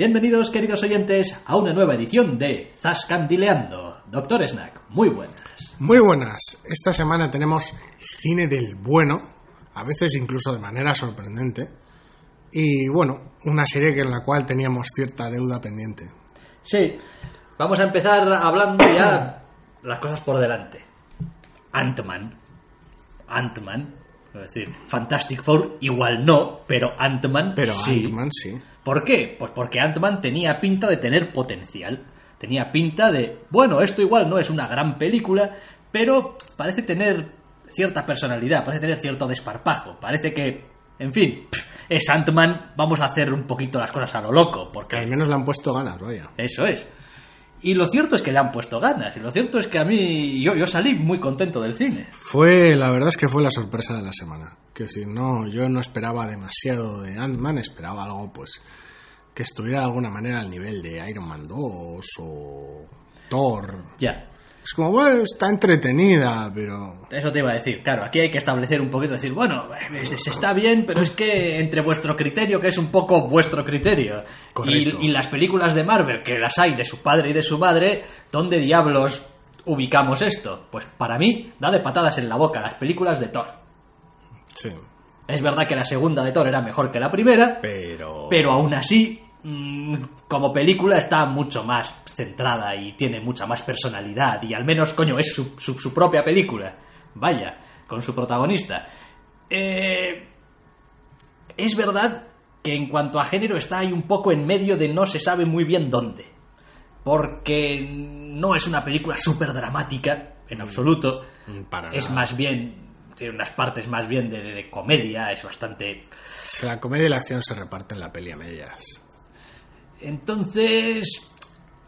Bienvenidos, queridos oyentes, a una nueva edición de Zascandileando. Doctor Snack, muy buenas. Muy buenas. Esta semana tenemos cine del bueno, a veces incluso de manera sorprendente. Y bueno, una serie que en la cual teníamos cierta deuda pendiente. Sí, vamos a empezar hablando ya las cosas por delante. Ant-Man. Ant-Man. Es decir, Fantastic Four igual no, pero Ant-Man Pero sí. Ant-Man sí. ¿Por qué? Pues porque Ant-Man tenía pinta de tener potencial. Tenía pinta de, bueno, esto igual no es una gran película, pero parece tener cierta personalidad, parece tener cierto desparpajo, parece que, en fin, es Ant-Man, vamos a hacer un poquito las cosas a lo loco, Que porque al menos le han puesto ganas, vaya. eso es. Y lo cierto es que le han puesto ganas, y lo cierto es que a mí, yo, yo salí muy contento del cine. Fue, la verdad es que fue la sorpresa de la semana. Que si no, yo no esperaba demasiado de Ant-Man, esperaba algo pues que estuviera de alguna manera al nivel de Iron Man 2 o Thor. Ya, Es como, bueno, está entretenida, pero... Eso te iba a decir, claro, aquí hay que establecer un poquito, decir, bueno, eh, se está bien, pero es que entre vuestro criterio, que es un poco vuestro criterio, y, y las películas de Marvel, que las hay de su padre y de su madre, ¿dónde diablos ubicamos esto? Pues para mí, da de patadas en la boca las películas de Thor. Sí. Es verdad que la segunda de Thor era mejor que la primera, Pero... pero aún así, como película está mucho más centrada y tiene mucha más personalidad y al menos, coño, es su, su- su propia película. Vaya, con su protagonista. Eh, es verdad que en cuanto a género está ahí un poco en medio de no se sabe muy bien dónde. Porque no es una película súper dramática, en absoluto. Mm, Para Es más bien, tiene unas partes más bien de, de- de comedia, es bastante La comedia y la acción se reparten la peli a medias. Entonces,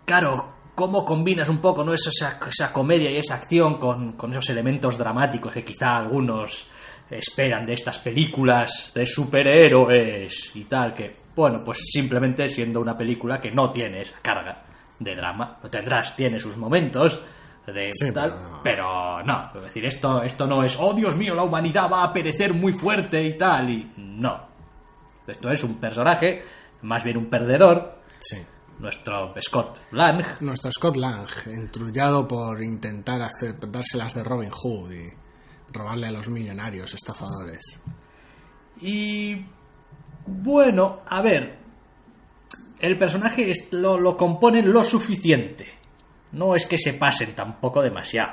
claro, ¿cómo combinas un poco ¿no? esa, esa comedia y esa acción con, con esos elementos dramáticos que quizá algunos esperan de estas películas de superhéroes y tal? Que, bueno, pues simplemente siendo una película que no tiene esa carga de drama. Lo tendrás, tiene sus momentos de Sí, tal, pero no. pero no. Es decir, esto, esto no es, oh Dios mío, la humanidad va a perecer muy fuerte y tal, y no. Esto es un personaje, más bien un perdedor, Sí. nuestro Scott Lang. Nuestro Scott Lang, entrullado por intentar hacer, dárselas de Robin Hood y robarle a los millonarios estafadores. Y bueno, a ver, el personaje es- lo, lo componen lo suficiente. No es que se pasen tampoco demasiado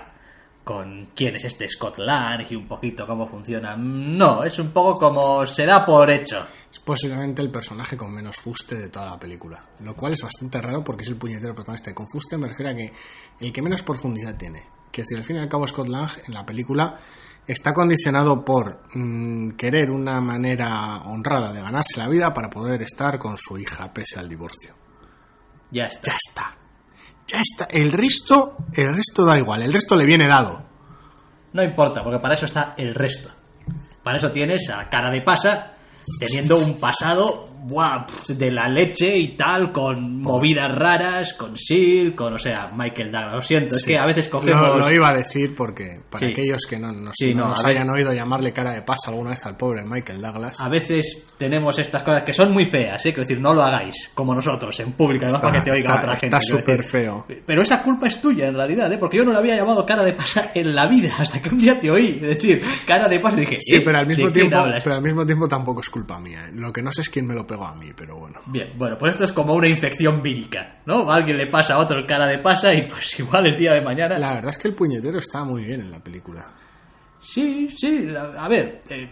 con quién es este Scott Lang y un poquito cómo funciona. No, es un poco como se da por hecho. Es posiblemente el personaje con menos fuste de toda la película. Lo cual es bastante raro porque es el puñetero protagonista. Y con fuste me refiero a que el que menos profundidad tiene. Que si al fin y al cabo Scott Lang en la película está condicionado por mm, querer una manera honrada de ganarse la vida para poder estar con su hija pese al divorcio. Ya está. Ya está. Ya está. El resto, el resto da igual. El resto le viene dado. No importa, porque para eso está el resto. Para eso tienes a cara de pasa, teniendo un pasado buah, de la leche y tal, con movidas raras, con Seal, con, o sea, Michael Douglas. Lo siento, es que a veces cogemos. Lo, lo iba a decir porque para Sí. aquellos que no, nos- Sí, no no, nos hayan oído llamarle cara de pasa alguna vez al pobre Michael Douglas. A veces tenemos estas cosas que son muy feas, ¿eh? Quiero decir, no lo hagáis, como nosotros, en público, además Está- para que te oiga está- otra está gente. quiero súper feo. Pero esa culpa es tuya, en realidad, ¿eh? Porque yo no le había llamado cara de pasa en la vida, hasta que un día te oí decir cara de pasa y dije, Sí, "¿Eh? pero al mismo ¿de quién tiempo, hablas?". pero al mismo tiempo tampoco es culpa mía. ¿eh? Lo que no sé es quién me lo pegó a mí, pero bueno. Bien, bueno, pues esto es como una infección vírica, ¿no? A alguien le pasa a otro el cara de pasa y pues igual el día de mañana... La verdad es que el puñetero está muy bien en la película. Sí, sí, a ver, eh,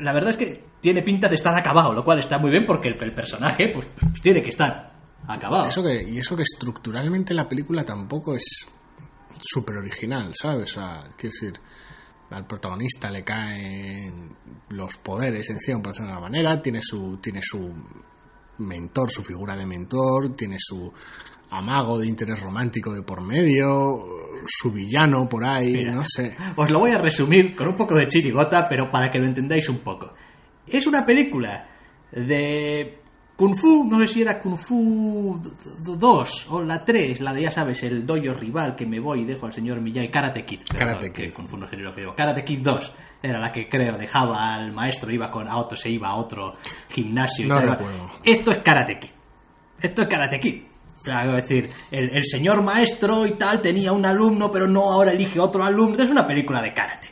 la verdad es que tiene pinta de estar acabado, lo cual está muy bien porque el, el personaje pues, pues, tiene que estar acabado. Eso que, y eso que estructuralmente la película tampoco es súper original, ¿sabes? O sea, quiero decir, al protagonista le caen los poderes encima, por decirlo de una manera, tiene su, tiene su mentor, su figura de mentor, tiene su amago de interés romántico de por medio, su villano por ahí, Mira. no sé. Os lo voy a resumir con un poco de chirigota, pero para que lo entendáis un poco. Es una película de Kung Fu, no sé si era Kung Fu 2 o la 3, la de ya sabes, el doyo rival que me voy y dejo al señor Miyagi, Karate Kid. Karate Kid. Kung Fu no sé lo que digo. Karate Kid 2 era la que creo dejaba al maestro, iba con a otro, se iba a otro gimnasio y No tal. recuerdo. Esto es Karate Kid. Esto es Karate Kid. Claro, es decir, el, el señor maestro y tal tenía un alumno, pero no ahora elige otro alumno. Es una película de karate.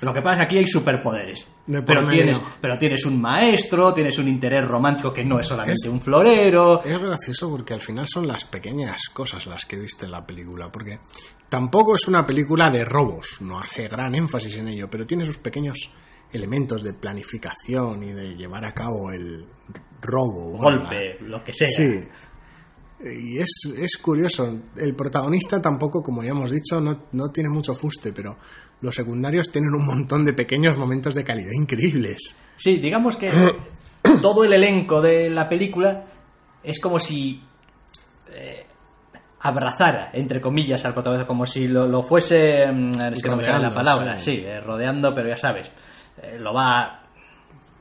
Lo que pasa es que aquí hay superpoderes. Pero tienes, pero tienes un maestro, tienes un interés romántico que no es solamente un florero. Es gracioso porque al final son las pequeñas cosas las que viste en la película, porque tampoco es una película de robos, no hace gran énfasis en ello, pero tiene sus pequeños elementos de planificación y de llevar a cabo el robo. golpe, lo que sea. Sí. Y es, es curioso. El protagonista tampoco, como ya hemos dicho, no, no tiene mucho fuste, pero los secundarios tienen un montón de pequeños momentos de calidad increíbles. Sí, digamos que todo el elenco de la película es como si eh, abrazara, entre comillas, al protagonista, como si lo, lo fuese, mm, es que no me sale la palabra, sí. sí, eh, rodeando, pero ya sabes, eh, lo va,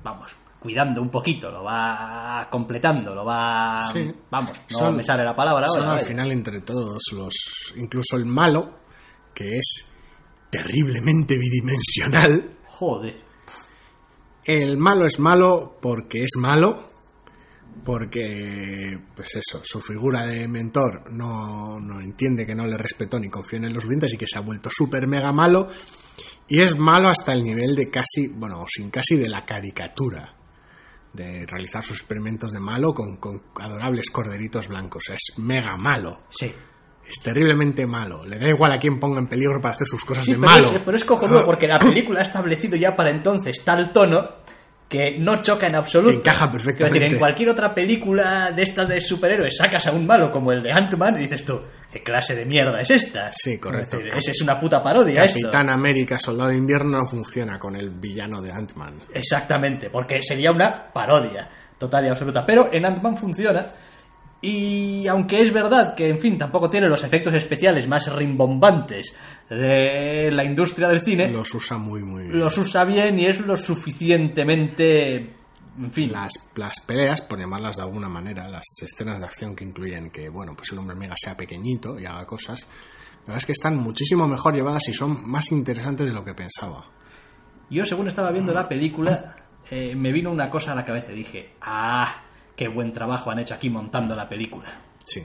vamos, cuidando un poquito, lo va completando, lo va, Sí. vamos, no Son- me sale la palabra ahora. Son al final entre todos los, incluso el malo, que es terriblemente bidimensional. Joder. El malo es malo porque es malo, porque, pues eso, su figura de mentor no, no entiende que no le respetó ni confió en él lo suficiente, así que se ha vuelto súper mega malo. Y es malo hasta el nivel de casi, bueno, sin casi de la caricatura. De realizar sus experimentos de malo con, con adorables corderitos blancos. Es mega malo. Sí. Es terriblemente malo. Le da igual a quién ponga en peligro para hacer sus cosas Sí, de pero malo. es, pero es cojonudo porque la película ha establecido ya para entonces tal tono que no choca en absoluto. Encaja perfectamente. decir, en cualquier otra película de estas de superhéroes sacas a un malo como el de Ant-Man y dices tú, ¿qué clase de mierda es esta? Sí, correcto. Es decir, esa es una puta parodia esto. Capitán América, Soldado de Invierno no funciona con el villano de Ant-Man. Exactamente, porque sería una parodia total y absoluta. Pero en Ant-Man funciona. Y aunque es verdad que, en fin, tampoco tiene los efectos especiales más rimbombantes de la industria del cine, Los usa muy, muy bien. los usa bien y es lo suficientemente. En fin, Las, las peleas, por llamarlas de alguna manera, las escenas de acción que incluyen que, bueno, pues el hombre mega sea pequeñito y haga cosas, la verdad es que están muchísimo mejor llevadas y son más interesantes de lo que pensaba. yo según estaba viendo la película, eh, me vino una cosa a la cabeza y dije, ¡ah! ¡Qué buen trabajo han hecho aquí montando la película! Sí.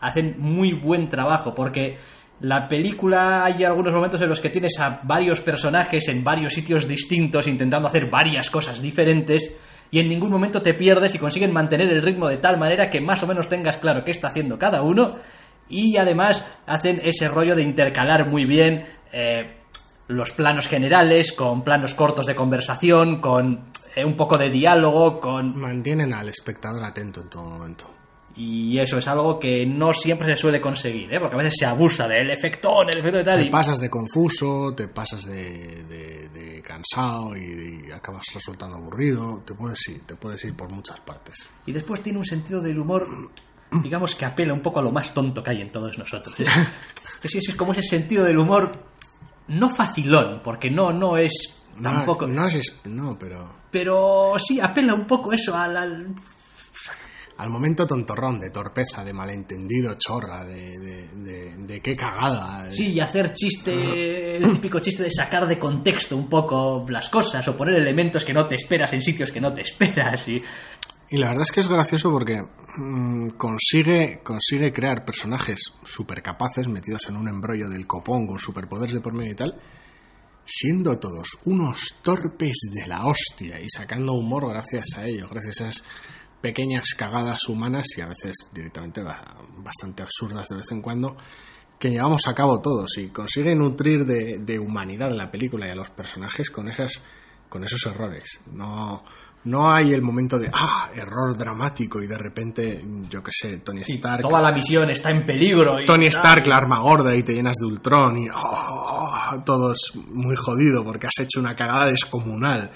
hacen muy buen trabajo porque la película hay algunos momentos en los que tienes a varios personajes en varios sitios distintos intentando hacer varias cosas diferentes y en ningún momento te pierdes y consiguen mantener el ritmo de tal manera que más o menos tengas claro qué está haciendo cada uno y además hacen ese rollo de intercalar muy bien eh, los planos generales con planos cortos de conversación, con eh, un poco de diálogo, con Mantienen al espectador atento en todo momento. y eso es algo que no siempre se suele conseguir, ¿eh? porque a veces se abusa del efectón, el efecto de tal. Te Y... pasas de confuso, te pasas de, de- de cansado y, y acabas resultando aburrido. Te puedes ir, te puedes ir por muchas partes. y después tiene un sentido del humor, digamos que apela un poco a lo más tonto que hay en todos nosotros. Es, es, que es como ese sentido del humor, no facilón, porque no, no es No, tampoco. No, es, no, pero Pero sí, apela un poco eso al. al- al momento tontorrón, de torpeza, de malentendido, chorra, de, de, de- de qué cagada. Sí, y hacer chiste, el típico chiste de sacar de contexto un poco las cosas o poner elementos que no te esperas en sitios que no te esperas. Y, Y la verdad es que es gracioso porque mm, consigue, consigue crear personajes súper capaces metidos en un embrollo del copón con superpoderes de por medio y tal, siendo todos unos torpes de la hostia y sacando humor gracias a ello, gracias a esas pequeñas cagadas humanas y a veces directamente ba- bastante absurdas de vez en cuando que llevamos a cabo todos y consigue nutrir de, de humanidad la película y a los personajes con esas con esos errores. No, no hay el momento de ah, error dramático y de repente, yo qué sé, Tony y Stark. toda la misión está en peligro. Y Tony. Stark, la arma gorda y te llenas de Ultron y oh, todo es muy jodido porque has hecho una cagada descomunal.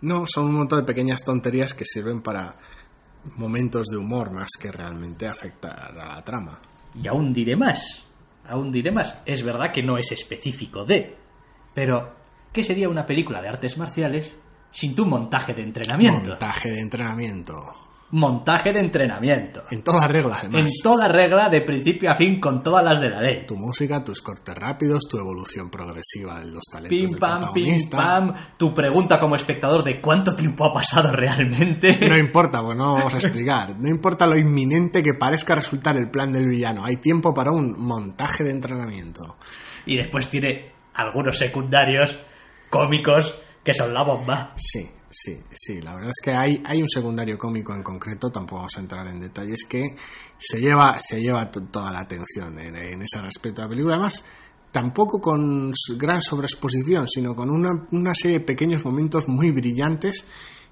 No, son un montón de pequeñas tonterías que sirven para momentos de humor más que realmente afectar a la trama. Y aún diré más, aún diré más, es verdad que no es específico de, pero ¿qué sería una película de artes marciales sin tu montaje de entrenamiento? Montaje de entrenamiento. Montaje de entrenamiento. En toda regla, además. En toda regla, de principio a fin, con todas las de la ley. Tu música, tus cortes rápidos, tu evolución progresiva de los talentos Pim del pam, pim protagonista. pam. Tu pregunta como espectador de cuánto tiempo ha pasado realmente. No importa, pues no vamos a explicar. No importa lo inminente que parezca resultar el plan del villano. Hay tiempo para un montaje de entrenamiento. Y después tiene algunos secundarios cómicos que son la bomba. Sí, sí, sí. La verdad es que hay, hay un secundario cómico en concreto, tampoco vamos a entrar en detalles, que se lleva, se lleva to- toda la atención en, ese respecto a la película. Además, tampoco con gran sobreexposición, sino con una, una serie de pequeños momentos muy brillantes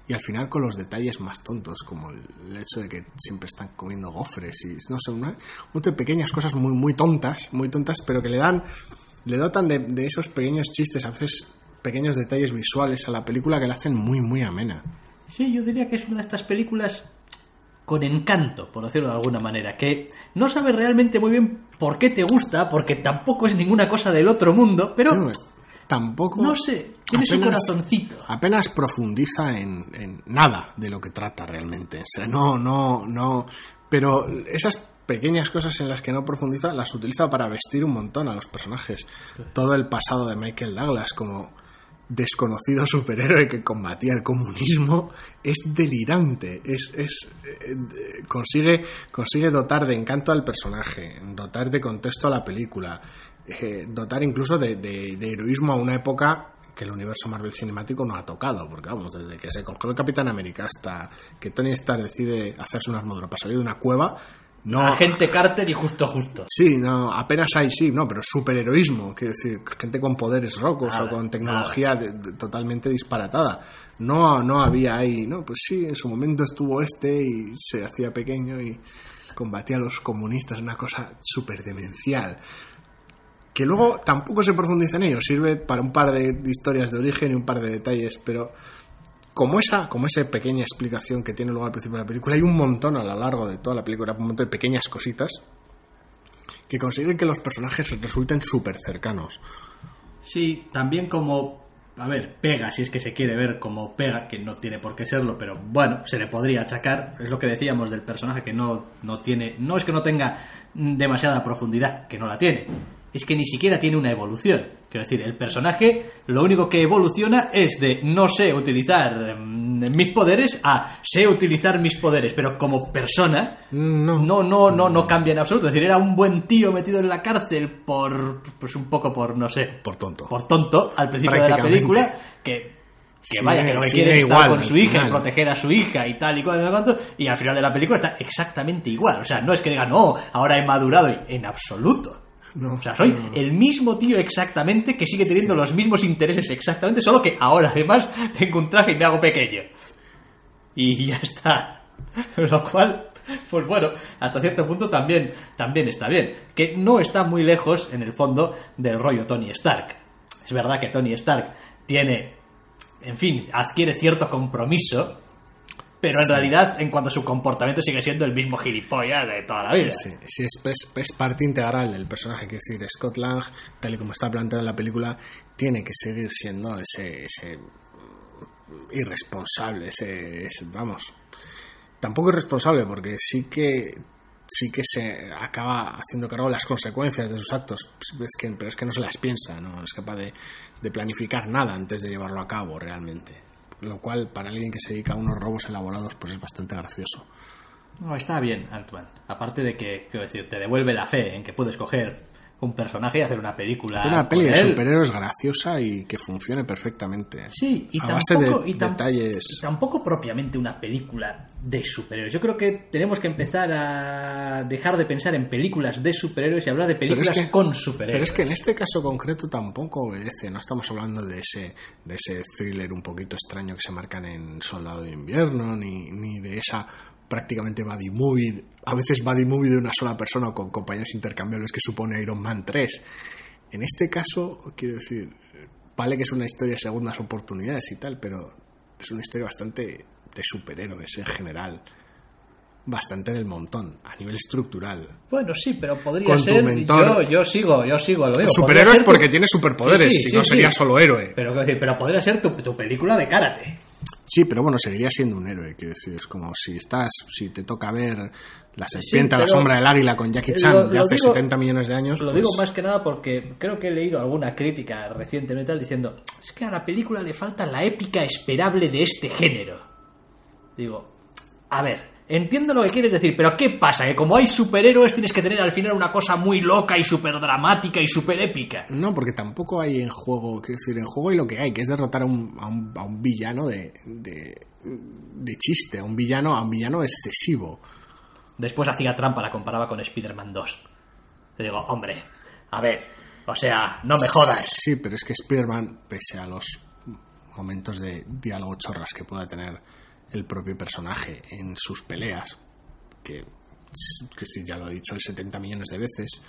y al final con los detalles más tontos, como el, hecho de que siempre están comiendo gofres y no sé, una, de pequeñas cosas muy, muy tontas, muy tontas, pero que le dan, le dotan de esos pequeños chistes, a veces pequeños detalles visuales a la película que la hacen muy, muy amena. Sí, yo diría que es una de estas películas con encanto, por decirlo de alguna manera, que no sabes realmente muy bien por qué te gusta, porque tampoco es ninguna cosa del otro mundo, pero Sí, tampoco. no sé, tiene su apenas- corazoncito. Apenas profundiza en, en nada de lo que trata realmente. O sea, no, no, no. Pero esas pequeñas cosas en las que no profundiza las utiliza para vestir un montón a los personajes. Todo el pasado de Michael Douglas como desconocido superhéroe que combatía el comunismo es delirante es, es eh, consigue consigue dotar de encanto al personaje dotar de contexto a la película eh, dotar incluso de, de- de heroísmo a una época que el universo Marvel cinemático no ha tocado, porque vamos, desde que se congeló el Capitán América hasta que Tony Stark decide hacerse una armadura para salir de una cueva, no, Agente Carter y justo justo. Sí, no, apenas hay, sí, no, pero superheroísmo, quiero decir, gente con poderes rocos o con tecnología de- de- totalmente disparatada. No, no había ahí, no, pues sí, en su momento estuvo este y se hacía pequeño y combatía a los comunistas, una cosa súper demencial. Que luego tampoco se profundiza en ello, sirve para un par de historias de origen y un par de detalles, pero como esa, como esa pequeña explicación que tiene luego al principio de la película, hay un montón a lo largo de toda la película, un montón de pequeñas cositas que consiguen que los personajes resulten súper cercanos. Sí, también como, a ver, pega, si es que se quiere ver como pega, que no tiene por qué serlo, pero bueno, se le podría achacar, es lo que decíamos del personaje que no, no tiene, no es que no tenga demasiada profundidad, que no la tiene, es que ni siquiera tiene una evolución. Quiero decir, el personaje lo único que evoluciona es de no sé utilizar mm, mis poderes a sé utilizar mis poderes, pero como persona No, no, no, no, no cambia en absoluto. Es decir, era un buen tío metido en la cárcel por, pues un poco por, no sé, por tonto. por tonto al principio de la película que, que vaya, que lo que quiere es estar igual con su hija y proteger a su hija y tal y cual y cuanto, y al final de la película está exactamente igual. O sea, no es que diga, no, ahora he madurado, en absoluto. No, O sea, soy no. el mismo tío exactamente que sigue teniendo los mismos intereses exactamente, solo que ahora además tengo un traje y me hago pequeño. Y ya está. Lo cual, pues bueno, hasta cierto punto también, también está bien. Que no está muy lejos, en el fondo, del rollo Tony Stark. Es verdad que Tony Stark tiene, en fin, adquiere cierto compromiso, pero en realidad, en cuanto a su comportamiento, sigue siendo el mismo gilipollas de toda la vida. Sí, sí, es, es- es parte integral del personaje, que es decir, Scott Lang, tal y como está planteado en la película, tiene que seguir siendo ese, ese irresponsable, ese, ese- vamos, tampoco irresponsable, porque sí que sí que se acaba haciendo cargo de las consecuencias de sus actos, es que, pero es que no se las piensa, no es capaz de, de planificar nada antes de llevarlo a cabo realmente. Lo cual, para alguien que se dedica a unos robos elaborados, pues es bastante gracioso. No, está bien, Ant-Man. Aparte de que, quiero decir, te devuelve la fe en que puedes coger un personaje y hacer una película. Hacer una peli de superhéroes graciosa y que funcione perfectamente. Sí, y a base tampoco, de y tam- detalles. y tampoco propiamente una película de superhéroes. Yo creo que tenemos que empezar a dejar de pensar en películas de superhéroes y hablar de Pero es películas que- con superhéroes. Pero es que en este caso concreto tampoco obedece, no estamos hablando de ese, de ese thriller un poquito extraño que se marcan en Soldado de Invierno, ni, ni de esa prácticamente buddy movie, a veces buddy movie de una sola persona o con compañeros intercambiables que supone Iron Man 3. En este caso, quiero decir, vale que es una historia de segundas oportunidades y tal, pero es una historia bastante de superhéroes en general. bastante del montón a nivel estructural. Bueno, sí, pero podría ser. mentor. Yo, yo sigo, yo sigo, lo digo. Superhéroes tu- porque tiene superpoderes, Sí, sí, si no sería solo héroe. Pero, pero podría ser tu, tu película de karate. Sí, pero bueno, seguiría siendo un héroe, quiero decir, es como si estás, si te toca ver La serpiente a la sombra del águila con Jackie Chan Lo- de lo hace digo- 70 millones de años. Lo pues, digo más que nada porque creo que he leído alguna crítica recientemente diciendo es que a la película le falta la épica esperable de este género. Digo, a ver, entiendo lo que quieres decir, pero ¿qué pasa? Que como hay superhéroes tienes que tener al final una cosa muy loca y súper dramática y súper épica. No, porque tampoco hay en juego, quiero decir, en juego hay lo que hay, que es derrotar a un, a un, a un villano de, de, de chiste, a un villano, a un villano excesivo. Después hacía trampa, la comparaba con Spider-Man 2. Le digo, hombre, a ver, o sea, no me jodas. Sí, pero es que Spider-Man, pese a los momentos de diálogo chorras que pueda tener el propio personaje en sus peleas, que, ya lo he dicho el 70 millones de veces,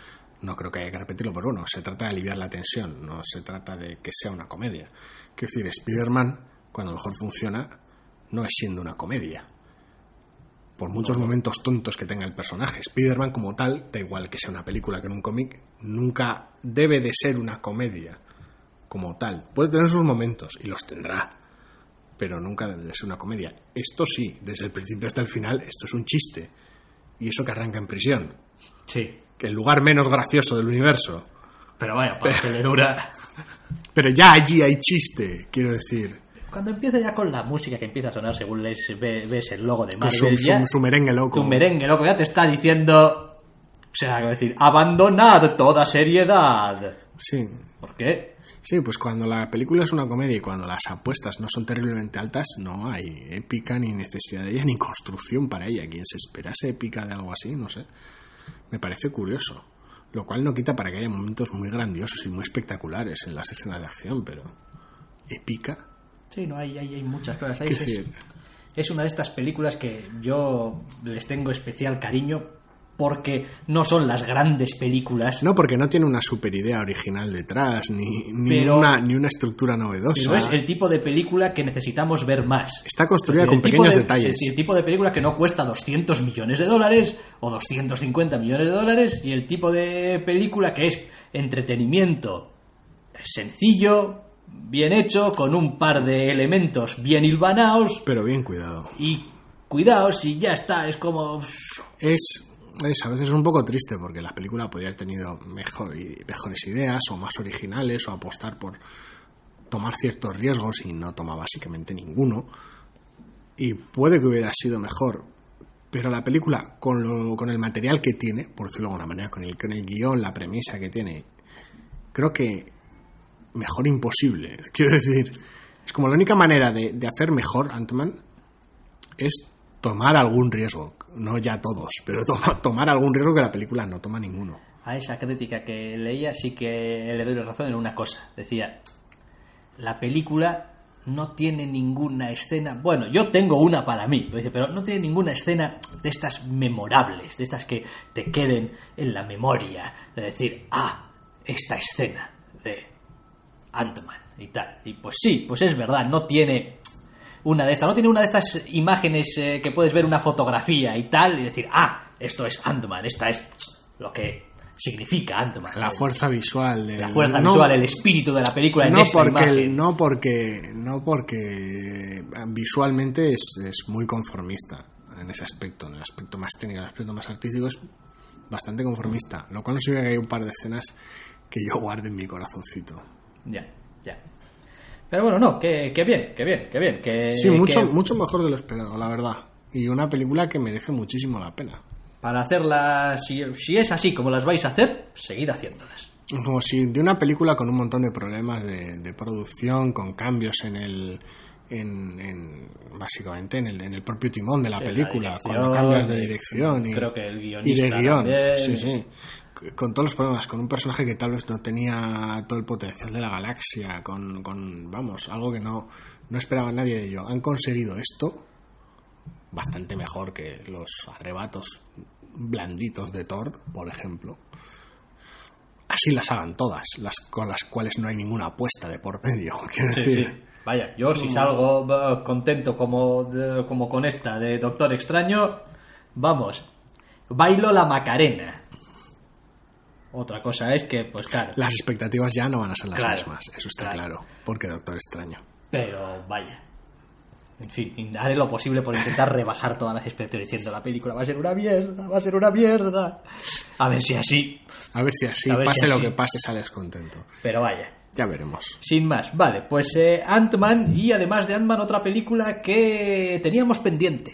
no creo que haya que repetirlo, pero bueno, se trata de aliviar la tensión, no se trata de que sea una comedia. Quiero decir, Spider-Man, cuando mejor funciona, no es siendo una comedia. Por muchos momentos tontos que tenga el personaje, Spider-Man como tal, da igual que sea una película que en un cómic, nunca debe de ser una comedia como tal. Puede tener sus momentos y los tendrá, pero nunca debe de ser una comedia. Esto sí, desde el principio hasta el final, esto es un chiste. Y eso que arranca en prisión, Sí, que el lugar menos gracioso del universo. pero vaya, para que le dura. Pero ya allí hay chiste, quiero decir. Cuando empieza ya con la música que empieza a sonar según les, ve- ves el logo de Marvel, su, ya, su- su merengue loco. tu merengue loco ya te está diciendo... O sea, quiero decir, abandonad toda seriedad. Sí, ¿Por qué? Sí, pues cuando la película es una comedia y cuando las apuestas no son terriblemente altas, no hay épica ni necesidad de ella ni construcción para ella. Quien se esperase épica de algo así, no sé. Me parece curioso. Lo cual no quita para que haya momentos muy grandiosos y muy espectaculares en las escenas de acción, pero épica. Sí, no, hay, hay, hay muchas cosas. ¿Qué Es, es una de estas películas que yo les tengo especial cariño porque no son las grandes películas. No, porque no tiene una super idea original detrás, ni, ni, Pero- una, ni una estructura novedosa. Pero es el tipo de película que necesitamos ver más. Está construida con pequeños de- detalles. El, el tipo de película que no cuesta 200 millones de dólares o 250 millones de dólares y el tipo de película que es entretenimiento sencillo, bien hecho, con un par de elementos bien hilvanados Pero bien cuidado. y cuidados y ya está. Es como... Es, es a veces un poco triste porque la película podría haber tenido mejor, mejores ideas o más originales o apostar por tomar ciertos riesgos y no toma básicamente ninguno. Y puede que hubiera sido mejor. Pero la película, con, lo, con el material que tiene, por decirlo de alguna manera, con el, con el guion, la premisa que tiene, creo que mejor imposible. Quiero decir, es como la única manera de, de hacer mejor Ant-Man es tomar algún riesgo. No ya todos, pero toma- tomar algún riesgo que la película no toma ninguno. A esa crítica que leía sí que le doy la razón en una cosa. Decía, la película no tiene ninguna escena. Bueno, yo tengo una para mí, pero no tiene ninguna escena de estas memorables, de estas que te queden en la memoria. De decir, ah, esta escena de Ant-Man y tal. Y pues sí, pues es verdad, no tiene una de estas, no tiene una de estas imágenes eh, que puedes ver una fotografía y tal y decir, ah, esto es Ant-Man, esta es lo que significa Ant-Man. La fuerza visual de La fuerza visual, el espíritu de la película en no esta porque imagen. no porque no porque visualmente es, es muy conformista en ese aspecto en el aspecto más técnico en el aspecto más artístico es bastante conformista lo cual no significa que hay un par de escenas que yo guarde en mi corazoncito ya. Pero bueno, no, que, que bien, que bien, que bien. Que, sí mucho que mucho mejor de lo esperado la verdad y una película que merece muchísimo la pena Para hacerlas, si, si es así como las vais a hacer, seguid haciéndolas. como si de una película con un montón de problemas de, de producción con cambios en el en, en- básicamente en el, en el propio timón de la película cuando cambias de dirección y, creo que el y guionista de guion también. sí sí con todos los problemas con un personaje que tal vez no tenía todo el potencial de la galaxia con, con vamos algo que no no esperaba nadie de ello han conseguido esto bastante mejor que los arrebatos blanditos de Thor por ejemplo así las hagan todas, las con las cuales no hay ninguna apuesta de por medio. Quiero Sí, decir, sí. Vaya, yo si salgo eh, contento como, como con esta de Doctor Extraño, vamos, bailo la Macarena. Otra cosa es que, pues claro, Las expectativas ya no van a ser las Claro, mismas, eso está claro. claro. Porque Doctor Extraño. pero vaya. En fin, haré lo posible por intentar rebajar todas las expectativas diciendo la película va a ser una mierda, va a ser una mierda. A ver si así, A ver si así, ver pase si lo que pase, sales contento. pero vaya. Ya veremos. Sin más, vale, pues eh, Ant-Man y además de Ant-Man otra película que teníamos pendiente.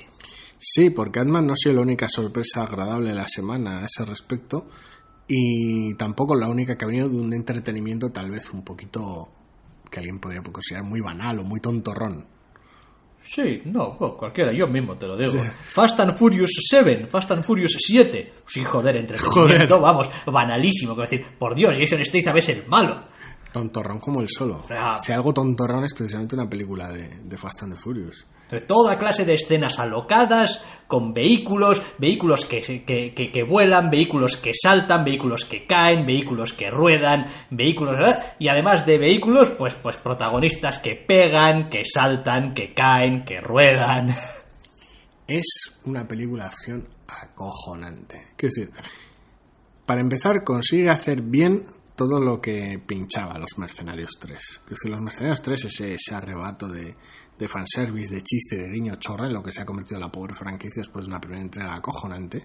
Sí, porque Ant-Man no ha sido la única sorpresa agradable de la semana a ese respecto y tampoco la única que ha venido de un entretenimiento tal vez un poquito que alguien podría considerar muy banal o muy tontorrón. Sí, no, pues cualquiera, yo mismo te lo digo. Fast and Furious 7, Fast and Furious 7. Sí, joder, entretenimiento, Joder. vamos, banalísimo. Quiero decir, por Dios, Jason Statham es el malo. Tontorrón como el solo. Ah. Si algo tontorrón es precisamente una película de, de Fast and the Furious. Toda clase de escenas alocadas, con vehículos, vehículos que, que, que- que vuelan, vehículos que saltan, vehículos que caen, vehículos que ruedan, vehículos... ¿verdad? Y además de vehículos, pues, pues protagonistas que pegan, que saltan, que caen, que ruedan. Es una película de acción acojonante. Quiero decir, para empezar, consigue hacer bien todo lo que pinchaba los Mercenarios 3. Es decir, los Mercenarios 3, ese, ese arrebato de, de fanservice, de chiste, de guiño chorra, en lo que se ha convertido la pobre franquicia después de una primera entrega acojonante.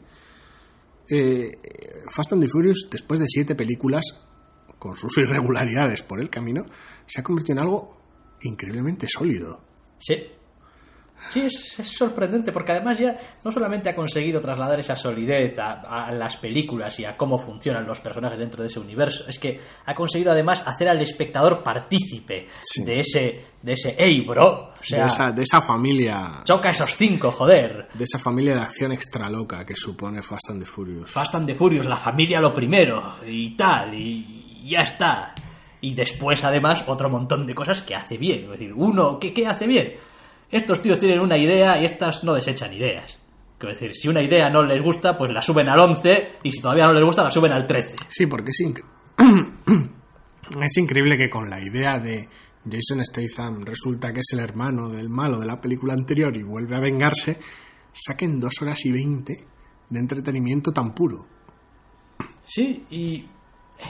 Eh, Fast and the Furious, después de siete películas, con sus irregularidades por el camino, se ha convertido en algo increíblemente sólido. Sí. Sí, es, es sorprendente porque además ya no solamente ha conseguido trasladar esa solidez a, a las películas y a cómo funcionan los personajes dentro de ese universo, es que ha conseguido además hacer al espectador partícipe Sí. de ese, de ese, hey bro, o sea, de, esa, de esa familia choca esos cinco, joder. de esa familia de acción extra loca que supone Fast and the Furious. Fast and the Furious, la familia lo primero y tal, y, ya está. Y después, además, otro montón de cosas que hace bien. Es decir, uno, ¿qué, qué hace bien? Estos tíos tienen una idea y estas no desechan ideas. Quiero decir, si una idea no les gusta, pues la suben al 11 y si todavía no les gusta, la suben al 13. Sí, porque es, es increíble que con la idea de Jason Statham resulta que es el hermano del malo de la película anterior y vuelve a vengarse, saquen dos horas y veinte de entretenimiento tan puro. Sí, y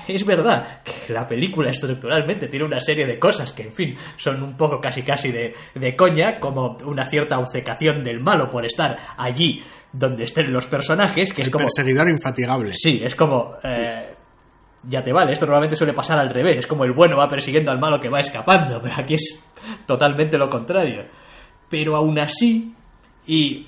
es verdad que la película estructuralmente tiene una serie de cosas que, en fin, son un poco casi casi de, de coña, como una cierta obcecación del malo por estar allí donde estén los personajes, que es como... perseguidor infatigable. Sí, es como... eh, ya te vale, esto normalmente suele pasar al revés, es como el bueno va persiguiendo al malo que va escapando, pero aquí es totalmente lo contrario. Pero aún así, y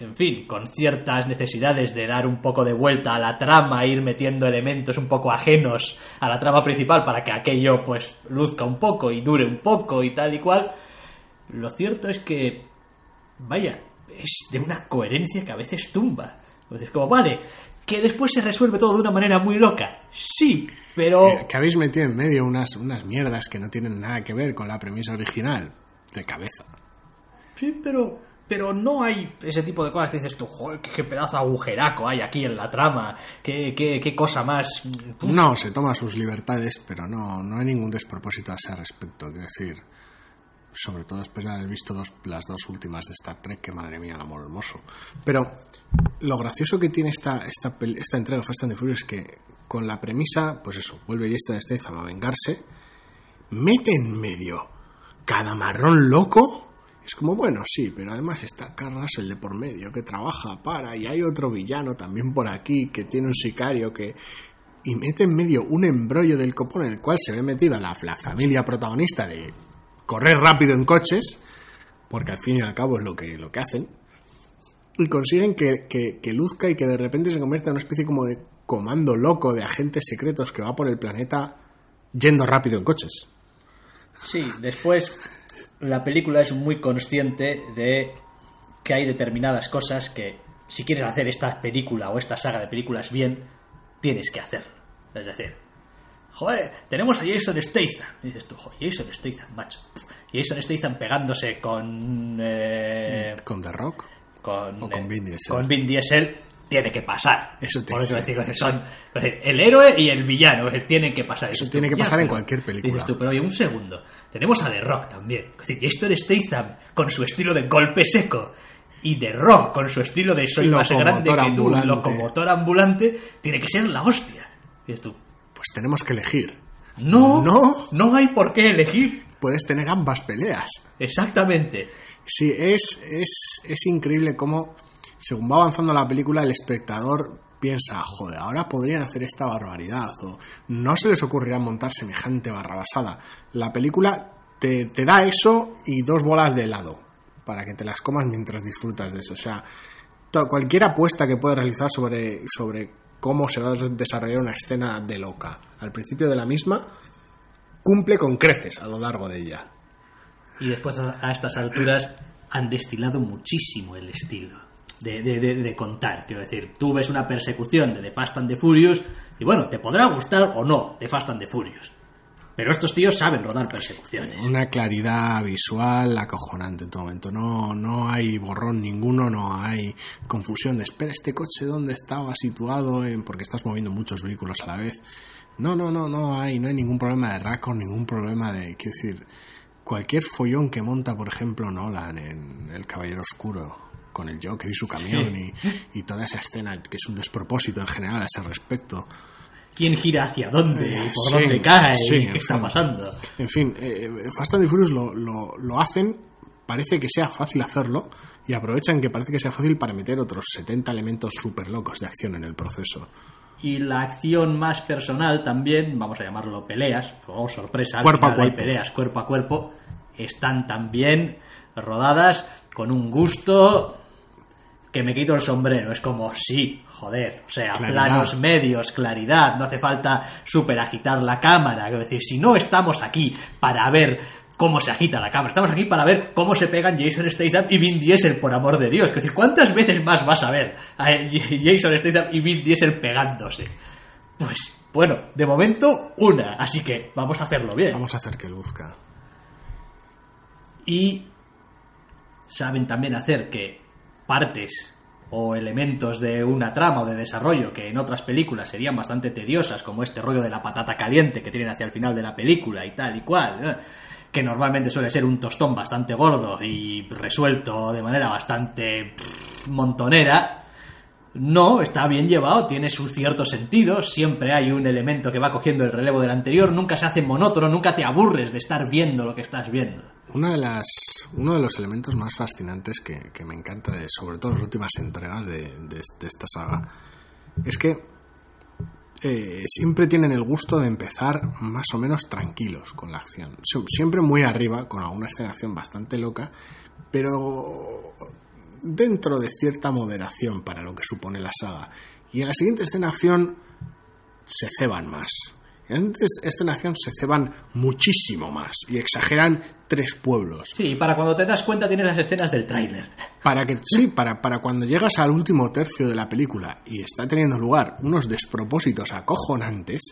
en fin, con ciertas necesidades de dar un poco de vuelta a la trama, ir metiendo elementos un poco ajenos a la trama principal para que aquello pues luzca un poco y dure un poco y tal y cual, lo cierto es que, vaya, es de una coherencia que a veces tumba. Pues es como, vale, que después se resuelve todo de una manera muy loca. Sí, pero... Que habéis metido en medio unas, unas mierdas que no tienen nada que ver con la premisa original. De cabeza. Sí, pero, pero no hay ese tipo de cosas que dices tú, joder, qué, pedazo agujeraco hay aquí en la trama, qué, qué, qué cosa más... No, se toma sus libertades, pero no, no hay ningún despropósito a ese respecto. Quiero decir, sobre todo después de haber visto dos, las dos últimas de Star Trek, que madre mía, el amor hermoso. Pero lo gracioso que tiene esta, esta, esta entrega de Fast and the Furious es que con la premisa, pues eso, vuelve Jason Statham a vengarse, mete en medio cada marrón loco. Es como, bueno, sí, pero además está Carl Russell de por medio, que trabaja para, y hay otro villano también por aquí, que tiene un sicario que... Y mete en medio un embrollo del copón en el cual se ve metida la, la familia protagonista de correr rápido en coches, porque al fin y al cabo es lo que, lo que hacen, y consiguen que, que- que luzca y que de repente se convierta en una especie como de comando loco de agentes secretos que va por el planeta yendo rápido en coches. Sí, después la película es muy consciente de que hay determinadas cosas que si quieres hacer esta película o esta saga de películas bien, tienes que hacer. Es decir, joder, tenemos a Jason Statham. Y dices tú, joder, Jason Statham, macho. Jason Statham pegándose con... eh, Con The Rock. con, O con eh, Vin Diesel. con Vin Diesel tiene que pasar. Eso tiene Por eso que decir, son decir, el héroe y el villano, tienen que pasar. Eso Dices tiene tú, que ya, pasar en pero- cualquier película. Dices tú, pero oye, un segundo. Tenemos a The Rock también. Es decir, Jason Statham con su estilo de golpe seco. Y The Rock, con su estilo de soy más grande que tú, ambulante. locomotor ambulante, tiene que ser la hostia. Y tú, Pues tenemos que elegir. no, No. no hay por qué elegir. Puedes tener ambas peleas. Exactamente. Sí, es, es, es increíble cómo, según va avanzando la película, el espectador piensa, joder, ahora podrían hacer esta barbaridad, o no se les ocurrirá montar semejante barrabasada. La película te, te da eso y dos bolas de helado, para que te las comas mientras disfrutas de eso. O sea, cualquier apuesta que puedas realizar sobre, sobre cómo se va a desarrollar una escena de loca al principio de la misma, cumple con creces a lo largo de ella. Y después a estas alturas han destilado muchísimo el estilo de, de- de- contar. Quiero decir, tú ves una persecución de The Fast and the Furious y bueno, te podrá gustar o no The Fast and the Furious. Pero estos tíos saben rodar persecuciones. Una claridad visual acojonante en todo momento. No, no hay borrón ninguno, no hay confusión de espera, este coche dónde estaba situado en porque estás moviendo muchos vehículos a la vez. No, no, no, no hay, no hay ningún problema de raco, ningún problema de, quiero decir, cualquier follón que monta, por ejemplo, Nolan en El Caballero Oscuro con el Joker y su camión y, y toda esa escena que es un despropósito en general a ese respecto. ¿Quién gira hacia dónde? ¿Y ¿Por Sí, dónde cae? sí, ¿Y en ¿Qué está fin. pasando? En fin, eh, Fast and Furious lo, lo, lo hacen, parece que sea fácil hacerlo y aprovechan que parece que sea fácil para meter otros 70 elementos súper locos de acción en el proceso. Y la acción más personal también, vamos a llamarlo peleas, o sorpresa, al Cuerpo a cuerpo. peleas cuerpo a cuerpo, están también rodadas con un gusto que me quito el sombrero. Es como, sí, joder, o sea, Claridad. planos medios, claridad, no hace falta super agitar la cámara. Es decir, si no estamos aquí para ver cómo se agita la cámara, estamos aquí para ver cómo se pegan Jason Statham y Vin Diesel, por amor de Dios. Es decir, ¿cuántas veces más vas a ver a Jason Statham y Vin Diesel pegándose? Pues, bueno, de momento, una, así que vamos a hacerlo bien. Vamos a hacer que luzca. y saben también hacer que partes o elementos de una trama o de desarrollo que en otras películas serían bastante tediosas, como este rollo de la patata caliente que tienen hacia el final de la película y tal y cual, ¿eh? que normalmente suele ser un tostón bastante gordo y resuelto de manera bastante montonera, no, está bien llevado, tiene su cierto sentido, siempre hay un elemento que va cogiendo el relevo del anterior, nunca se hace monótono, nunca te aburres de estar viendo lo que estás viendo. Una de las, uno de los elementos más fascinantes que, que me encanta, de, sobre todo las últimas entregas de, de- esta saga, es que eh, siempre tienen el gusto de empezar más o menos tranquilos con la acción. Sie- Siempre muy arriba, con alguna escena acción bastante loca, pero dentro de cierta moderación para lo que supone la saga. Y en la siguiente escena acción se ceban más. En esta escena de acción se ceban muchísimo más y exageran tres pueblos. Sí, y para cuando te das cuenta tienes las escenas del tráiler. Para que, sí, para, para cuando llegas al último tercio de la película y está teniendo lugar unos despropósitos acojonantes,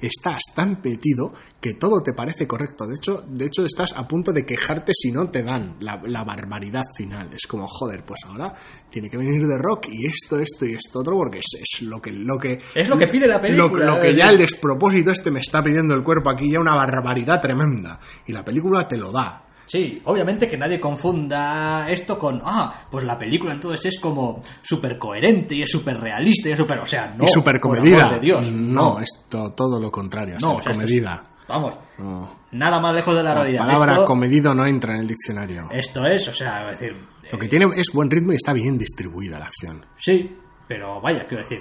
estás tan petido que todo te parece correcto. De hecho, de hecho estás a punto de quejarte si no te dan la, la barbaridad final. Es como, joder, pues ahora tiene que venir de rock y esto, esto y esto otro, porque es, es lo que, lo que. Es lo que pide la película. Lo, lo que es ya el despropósito este me está pidiendo el cuerpo aquí, ya una barbaridad tremenda. Y la película te lo da. Sí, obviamente que nadie confunda esto con, ah, pues la película entonces es como súper coherente y es súper realista y es súper, o sea, no. y super por comedida. de Dios, no, no. esto todo lo contrario, No, o sea, es- comedida. Vamos, No. nada más lejos de la La realidad. palabra esto, comedido no entra en el diccionario. esto es, o sea, es decir, Lo que eh, tiene es buen ritmo y está bien distribuida la acción. sí, pero vaya, quiero decir,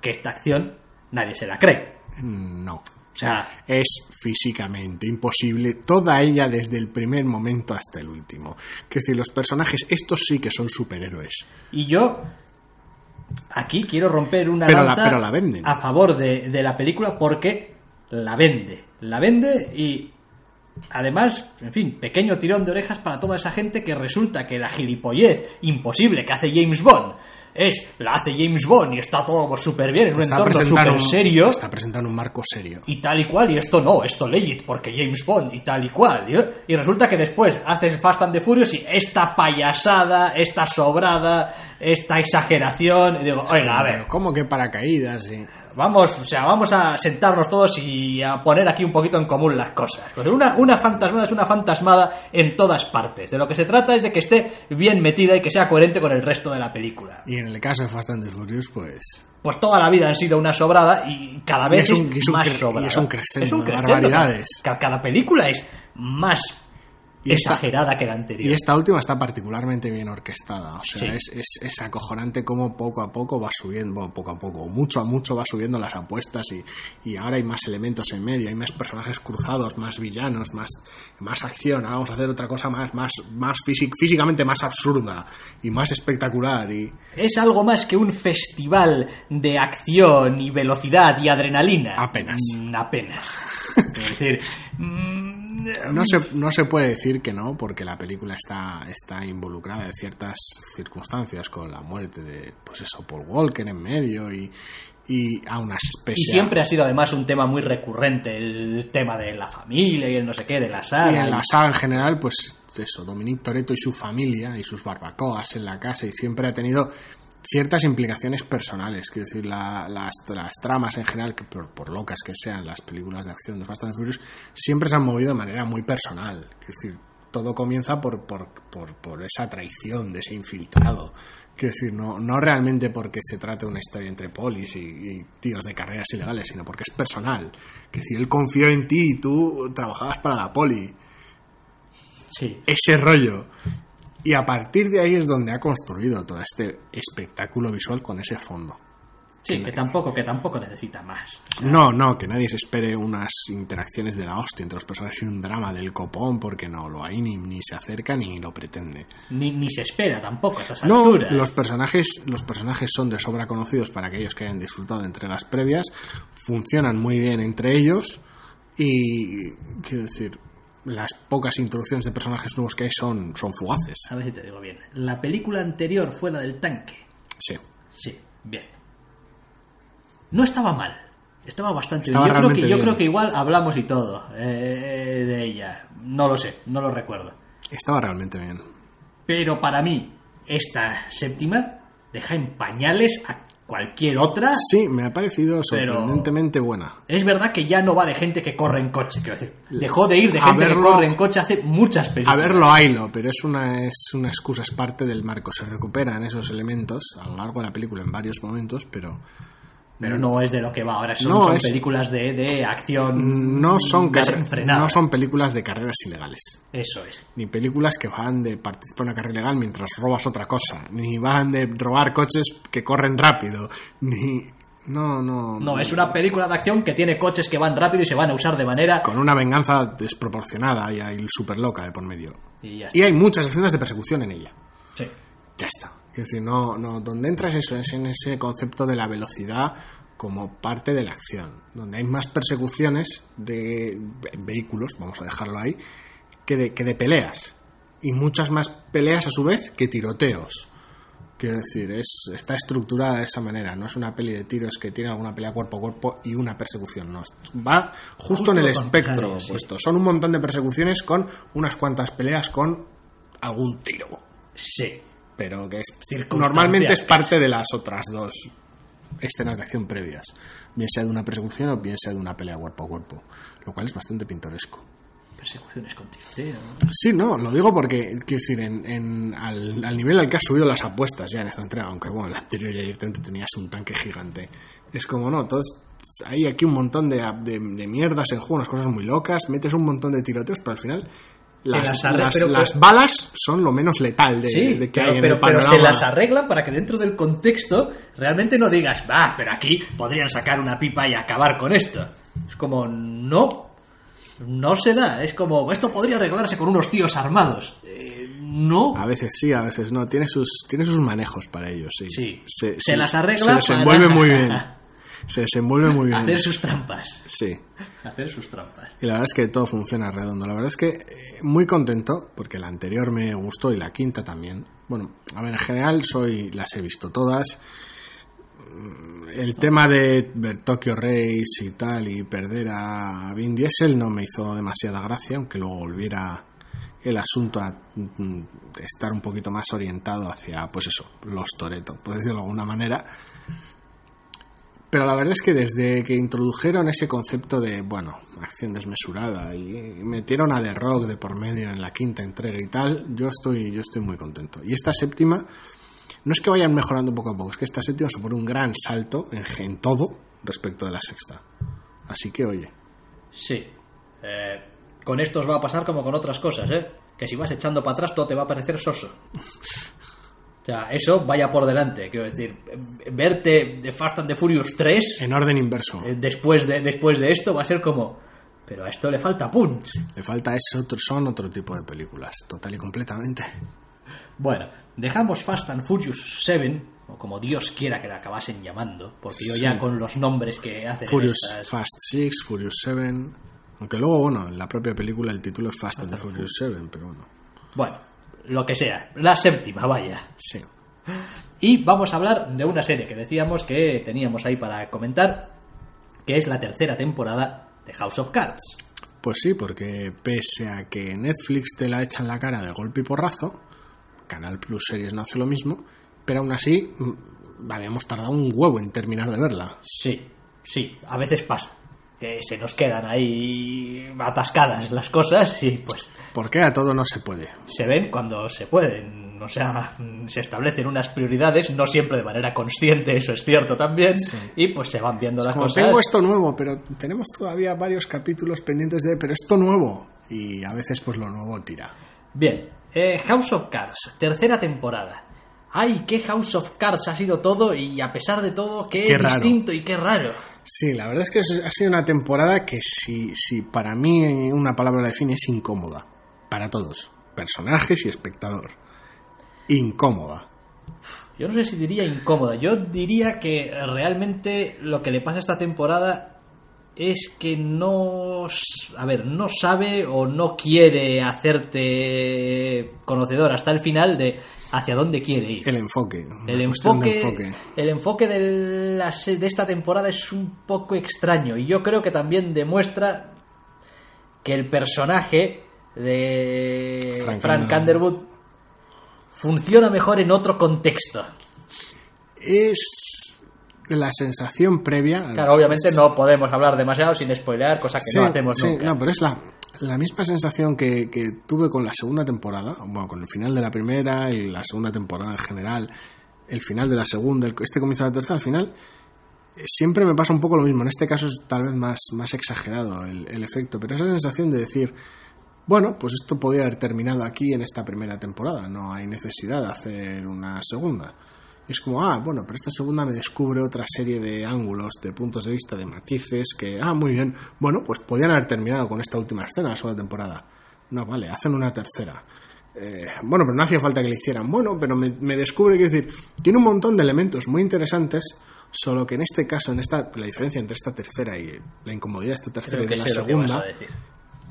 que esta acción nadie se la cree. No. O sea, Es físicamente imposible toda ella desde el primer momento hasta el último. Es decir, los personajes, estos sí que son superhéroes. Y yo aquí quiero romper una Pero la- lanza pero la venden. a favor de, de la película porque la vende. La vende y además, en fin, pequeño tirón de orejas para toda esa gente que resulta que la gilipollez imposible que hace James Bond es la hace James Bond y está todo súper bien en un entorno súper un- serio Está presentando un marco serio. y tal y cual, y esto no, esto legit, porque James Bond y tal y cual. Y, y resulta que después haces Fast and the Furious y esta payasada, esta sobrada, esta exageración. Y digo, oiga, a ver, ¿Cómo que paracaídas? Sí. Vamos, o sea, vamos a sentarnos todos y a poner aquí un poquito en común las cosas. Pues una, una fantasmada es una fantasmada en todas partes. De lo que se trata es de que esté bien metida y que sea coherente con el resto de la película. Y en el caso de Fast and the Furious, pues... Pues toda la vida han sido una sobrada y cada vez es es, un- es más sobrada. es un crescendo Es un de crescendo. barbaridades. Cada, cada película es más Y esta- exagerada que la anterior. Y esta última está particularmente bien orquestada. O sea, Sí. es, es, es acojonante cómo poco a poco va subiendo, bueno, poco a poco, mucho a mucho va subiendo las apuestas y, y ahora hay más elementos en medio, hay más personajes cruzados, más villanos, más, más acción. Ahora vamos a hacer otra cosa más, más, más físic- físicamente más absurda y más espectacular. Y Es algo más que un festival de acción y velocidad y adrenalina. Apenas. Mm, apenas. Es decir, mm, no se, no se puede decir que no, porque la película está, está involucrada en ciertas circunstancias con la muerte de, pues eso, Paul Walker en medio y, y a una y especie siempre ha sido además un tema muy recurrente, el tema de la familia y el no sé qué, de la Y saga. en la saga en general, pues eso, Dominic Toretto y su familia y sus barbacoas en la casa y siempre ha tenido ciertas implicaciones personales. Quiero decir, la- las, las tramas en general, que por, por locas que sean las películas de acción de Fast and Furious, siempre se han movido de manera muy personal. Quiero decir, todo comienza por, por, por, por esa traición de ese infiltrado. Quiero decir, no, no realmente porque se trate de una historia entre polis y, y tíos de carreras ilegales, sino porque es personal. Quiero decir, él confió en ti y tú trabajabas para la poli Sí. ese rollo. Y a partir de ahí es donde ha construido todo este espectáculo visual con ese fondo. Sí, que tampoco, que tampoco necesita más. No, no, que nadie se espere unas interacciones de la hostia entre los personajes y un drama del copón, porque no lo hay, ni, ni se acerca ni lo pretende. Ni, ni se espera tampoco a estas No, alturas. los personajes, los personajes son de sobra conocidos para aquellos que hayan disfrutado de entregas previas, funcionan muy bien entre ellos y quiero decir, las pocas introducciones de personajes nuevos que hay son, son fugaces. A ver si te digo bien. La película anterior fue la del tanque. Sí. Sí, bien. No estaba mal. Estaba bastante Estaba bien. Yo creo, que, realmente yo bien. creo que igual hablamos y todo eh, de ella. No lo sé, no lo recuerdo. Estaba realmente bien. Pero para mí, esta séptima deja en pañales a cualquier otra. Sí, me ha parecido sorprendentemente buena. Es verdad que ya no va de gente que corre en coche, quiero decir. Dejó de ir de A gente verlo- que corre en coche hace muchas A películas. verlo, haylo, pero es una, es una excusa, es parte del marco. Se recuperan esos elementos a lo largo de la película en varios momentos, pero Pero no es de lo que va ahora. Son, No, son es- películas de, de acción no son, no son películas de carreras ilegales. Eso es. Ni películas que van de participar en una carrera ilegal mientras robas otra cosa. Ni van de robar coches que corren rápido. Ni. No, no. No, es una película de acción que tiene coches que van rápido y se van a usar de manera... Con una venganza desproporcionada y ahí súper loca de por medio. Y ya está. Y hay muchas escenas de persecución en ella. Sí. Ya está. Es decir, no, no, donde entras eso es en ese concepto de la velocidad como parte de la acción, donde hay más persecuciones de ve- vehículos, vamos a dejarlo ahí, que de, que de peleas. Y muchas más peleas a su vez que tiroteos. Quiero decir, es, está estructurada de esa manera. No es una peli de tiros que tiene alguna pelea cuerpo a cuerpo y una persecución. No, va justo, Justo en el espectro sí. opuesto. Son un montón de persecuciones con unas cuantas peleas con algún tiro Sí. Pero que es normalmente es parte de las otras dos escenas de acción previas, bien sea de una persecución o bien sea de una pelea cuerpo a cuerpo, lo cual es bastante pintoresco. Persecuciones con tiroteo. Sí, no, lo digo porque, quiero decir, en, en- al, al nivel al que has subido las apuestas ya en esta entrega, aunque bueno, en la anterior ya directamente tenías un tanque gigante, es como, no, todos, hay aquí un montón de, de, de mierdas en juego, unas cosas muy locas, metes un montón de tiroteos, pero al final las, las arre- las- pero- las pero- balas son lo menos letal de, Sí, de que pero, hay en pero, el pero se las arreglan para que dentro del contexto realmente no digas, va, pero aquí podrían sacar una pipa y acabar con esto. Es como, no, no se da. Es como, esto podría arreglarse con unos tíos armados. Eh, no. A veces sí, a veces no. Tiene sus, tiene sus manejos para ellos, sí. Sí. Se, Se sí, las arregla Se desenvuelve para- muy bien. Se desenvuelve muy bien. Hacer sus trampas. Sí. Hacer sus trampas. Y la verdad es que todo funciona redondo. La verdad es que eh, muy contento, porque la anterior me gustó y la quinta también. Bueno, a ver, en general soy las he visto todas. Mm, El tema de ver Tokyo Race y tal y perder a Vin Diesel no me hizo demasiada gracia, aunque luego volviera el asunto a mm, estar un poquito más orientado hacia, pues eso, los Toreto, por decirlo de alguna manera. Pero la verdad es que desde que introdujeron ese concepto de, bueno, acción desmesurada y metieron a The Rock de por medio en la quinta entrega y tal, yo estoy, yo estoy muy contento. Y esta séptima, no es que vayan mejorando poco a poco, es que esta séptima supone un gran salto en, en todo respecto de la sexta. Así que, oye, Sí. Eh, con esto os va a pasar como con otras cosas, ¿eh? Que si vas echando para atrás todo te va a parecer soso. O sea, eso vaya por delante. Quiero decir, verte de Fast and the Furious 3 en orden inverso. eh, después, de, después de esto va a ser como... Pero a esto le falta punch. Le falta otro, son otro tipo de películas, total y completamente. Bueno, dejamos Fast and Furious 7, o como Dios quiera que la acabasen llamando, porque yo Sí. ya con los nombres que hacen en Furious estas- Fast 6, Furious 7. Aunque luego, bueno, en la propia película el título es Fast and the Furious 7, pero bueno. Bueno, lo que sea. La séptima, vaya. Sí. Y vamos a hablar de una serie que decíamos que teníamos ahí para comentar, que es la tercera temporada de House of Cards. Pues sí, porque pese a que Netflix te la echa en la cara de golpe y porrazo, Canal Plus Series no hace lo mismo, pero aún así mm, habíamos tardado un huevo en terminar de verla. Sí, sí, a veces pasa. Que se nos quedan ahí atascadas las cosas y pues Porque a todo no se puede. se ven cuando se pueden. O sea, se establecen unas prioridades, no siempre de manera consciente, eso es cierto también. Y pues se van viendo las Como cosas. tengo esto nuevo, pero tenemos todavía varios capítulos pendientes de, pero esto nuevo. Y a veces pues lo nuevo tira. Bien, eh, House of Cards, tercera temporada. Ay, qué House of Cards ha sido todo y a pesar de todo, qué, Qué distinto y qué raro. Sí, la verdad es que ha sido una temporada que si, si para mí una palabra la define es incómoda. Para todos, personajes y espectador. Incómoda. Yo no sé si diría incómoda, yo diría que realmente lo que le pasa a esta temporada es que no, a ver, no sabe o no quiere hacerte conocedor hasta el final de hacia dónde quiere ir. El enfoque. El de enfoque, el enfoque de, la de esta temporada es un poco extraño y yo creo que también demuestra que el personaje de Frank Frank, Underwood. Funciona mejor en otro contexto. Es la sensación previa. Claro, obviamente no podemos hablar demasiado sin spoilear, cosa que Sí, no hacemos sí, nunca. no, pero es la, la misma sensación que, que tuve con la segunda temporada, bueno, con el final de la primera y la segunda temporada en general, el final de la segunda, el- este comienzo de la tercera, al final, eh, siempre me pasa un poco lo mismo. En este caso es tal vez más, más exagerado el, el efecto, pero esa sensación de decir, bueno, pues esto podría haber terminado aquí en esta primera temporada, no hay necesidad de hacer una segunda. Es como, ah, bueno, pero esta segunda me descubre otra serie de ángulos, de puntos de vista, de matices, que, ah, muy bien, bueno, pues podían haber terminado con esta última escena la temporada. No, vale, hacen una tercera. Eh, bueno, pero no hacía falta que le hicieran. Bueno, pero me, me descubre, quiero decir, tiene un montón de elementos muy interesantes, solo que en este caso, en esta, la diferencia entre esta tercera y la incomodidad de esta tercera Creo y que de la que segunda.